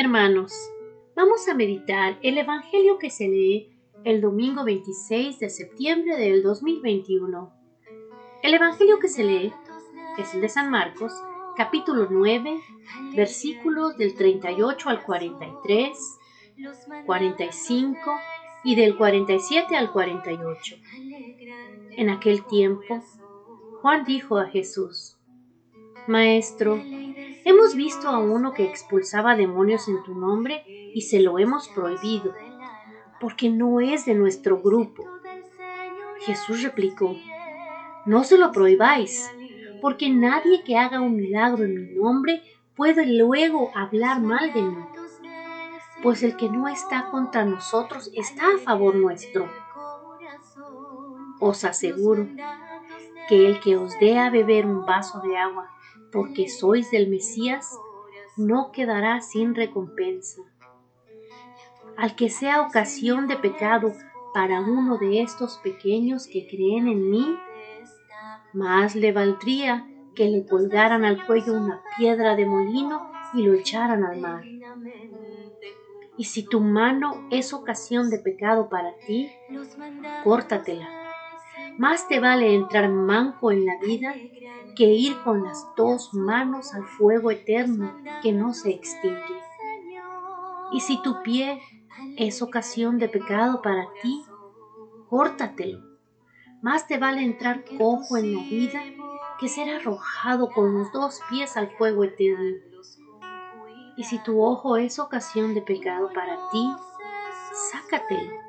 Hermanos, vamos a meditar el Evangelio que se lee el domingo 26 de septiembre del 2021. El Evangelio que se lee es el de San Marcos, capítulo 9, versículos del 38 al 43, 45 y del 47 al 48. En aquel tiempo, Juan dijo a Jesús, Maestro, hemos visto a uno que expulsaba demonios en tu nombre y se lo hemos prohibido, porque no es de nuestro grupo. Jesús replicó, No se lo prohibáis, porque nadie que haga un milagro en mi nombre puede luego hablar mal de mí, pues el que no está contra nosotros está a favor nuestro. Os aseguro que el que os dé a beber un vaso de agua porque sois del Mesías, no quedará sin recompensa. Al que sea ocasión de pecado para uno de estos pequeños que creen en mí, más le valdría que le colgaran al cuello una piedra de molino y lo echaran al mar. Y si tu mano es ocasión de pecado para ti, córtatela. Más te vale entrar manco en la vida que ir con las dos manos al fuego eterno que no se extingue. Y si tu pie es ocasión de pecado para ti, córtatelo. Más te vale entrar cojo en la vida que ser arrojado con los dos pies al fuego eterno. Y si tu ojo es ocasión de pecado para ti, sácatelo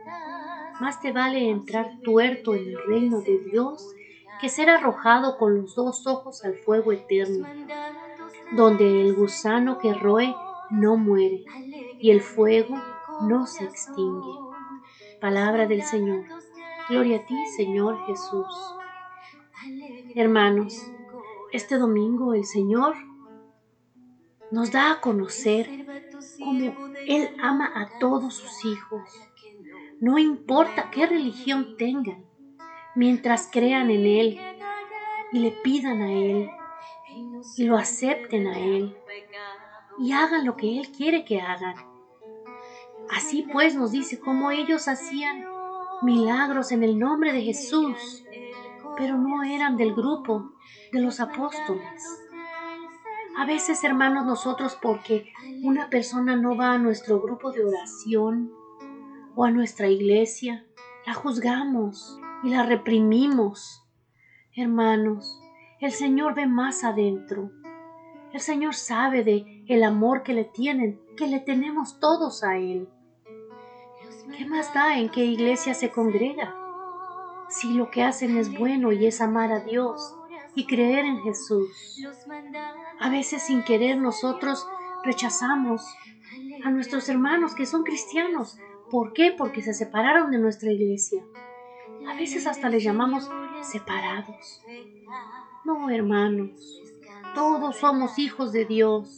más te vale entrar tuerto en el reino de Dios que ser arrojado con los dos ojos al fuego eterno, donde el gusano que roe no muere y el fuego no se extingue. Palabra del Señor. Gloria a ti, Señor Jesús. Hermanos, este domingo el Señor nos da a conocer cómo Él ama a todos sus hijos no importa qué religión tengan, mientras crean en Él y le pidan a Él y lo acepten a Él y hagan lo que Él quiere que hagan. Así pues nos dice cómo ellos hacían milagros en el nombre de Jesús, pero no eran del grupo de los apóstoles. A veces, hermanos, nosotros porque una persona no va a nuestro grupo de oración, o a nuestra iglesia, la juzgamos y la reprimimos. Hermanos, el Señor ve más adentro. El Señor sabe de el amor que le tienen, que le tenemos todos a Él. ¿Qué más da en qué iglesia se congrega? Si lo que hacen es bueno y es amar a Dios y creer en Jesús. A veces sin querer nosotros rechazamos a nuestros hermanos que son cristianos ¿Por qué? Porque se separaron de nuestra iglesia. A veces hasta les llamamos separados. No, hermanos, todos somos hijos de Dios.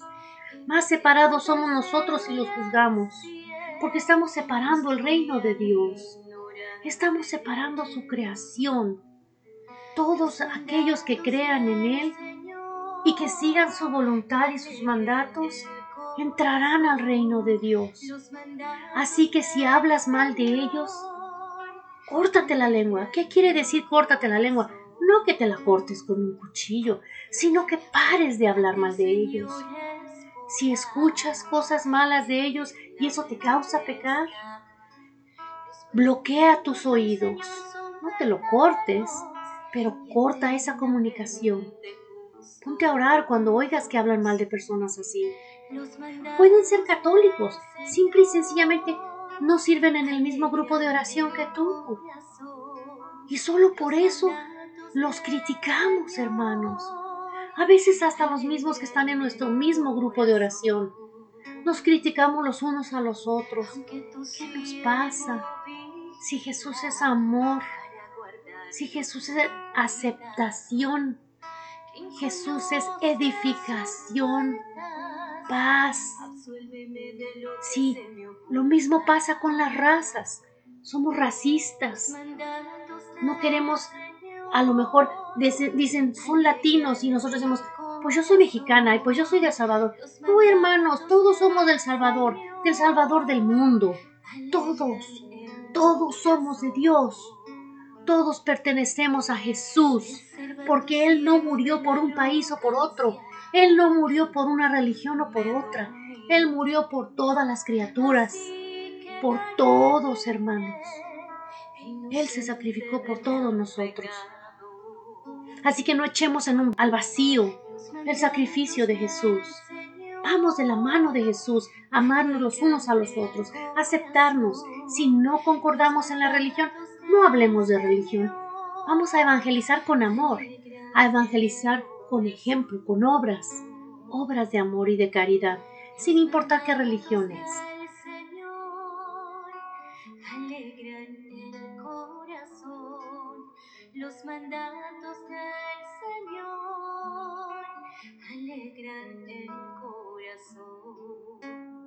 Más separados somos nosotros si los juzgamos, porque estamos separando el reino de Dios. Estamos separando su creación. Todos aquellos que crean en Él y que sigan su voluntad y sus mandatos, entrarán al reino de Dios. Así que si hablas mal de ellos, córtate la lengua. ¿Qué quiere decir córtate la lengua? No que te la cortes con un cuchillo, sino que pares de hablar mal de ellos. Si escuchas cosas malas de ellos y eso te causa pecar, bloquea tus oídos. No te lo cortes, pero corta esa comunicación. Ponte a orar cuando oigas que hablan mal de personas así. Pueden ser católicos, simple y sencillamente no sirven en el mismo grupo de oración que tú. Y solo por eso los criticamos, hermanos. A veces hasta los mismos que están en nuestro mismo grupo de oración. Nos criticamos los unos a los otros. ¿Qué nos pasa? Si Jesús es amor, si Jesús es aceptación, Jesús es edificación, paz. Sí, lo mismo pasa con las razas. Somos racistas. No queremos, a lo mejor dicen, son latinos y nosotros decimos, pues yo soy mexicana y pues yo soy de El Salvador. No, hermanos, todos somos del Salvador, del Salvador del mundo. Todos, todos somos de Dios. Todos pertenecemos a Jesús, porque Él no murió por un país o por otro. Él no murió por una religión o por otra. Él murió por todas las criaturas, por todos, hermanos. Él se sacrificó por todos nosotros. Así que no echemos en un, al vacío el sacrificio de Jesús. Vamos de la mano de Jesús, amarnos los unos a los otros, aceptarnos. Si no concordamos en la religión, no hablemos de religión. Vamos a evangelizar con amor, a evangelizar con ejemplo, con obras, obras de amor y de caridad, sin importar qué religión es. los mandatos del Señor alegran el corazón.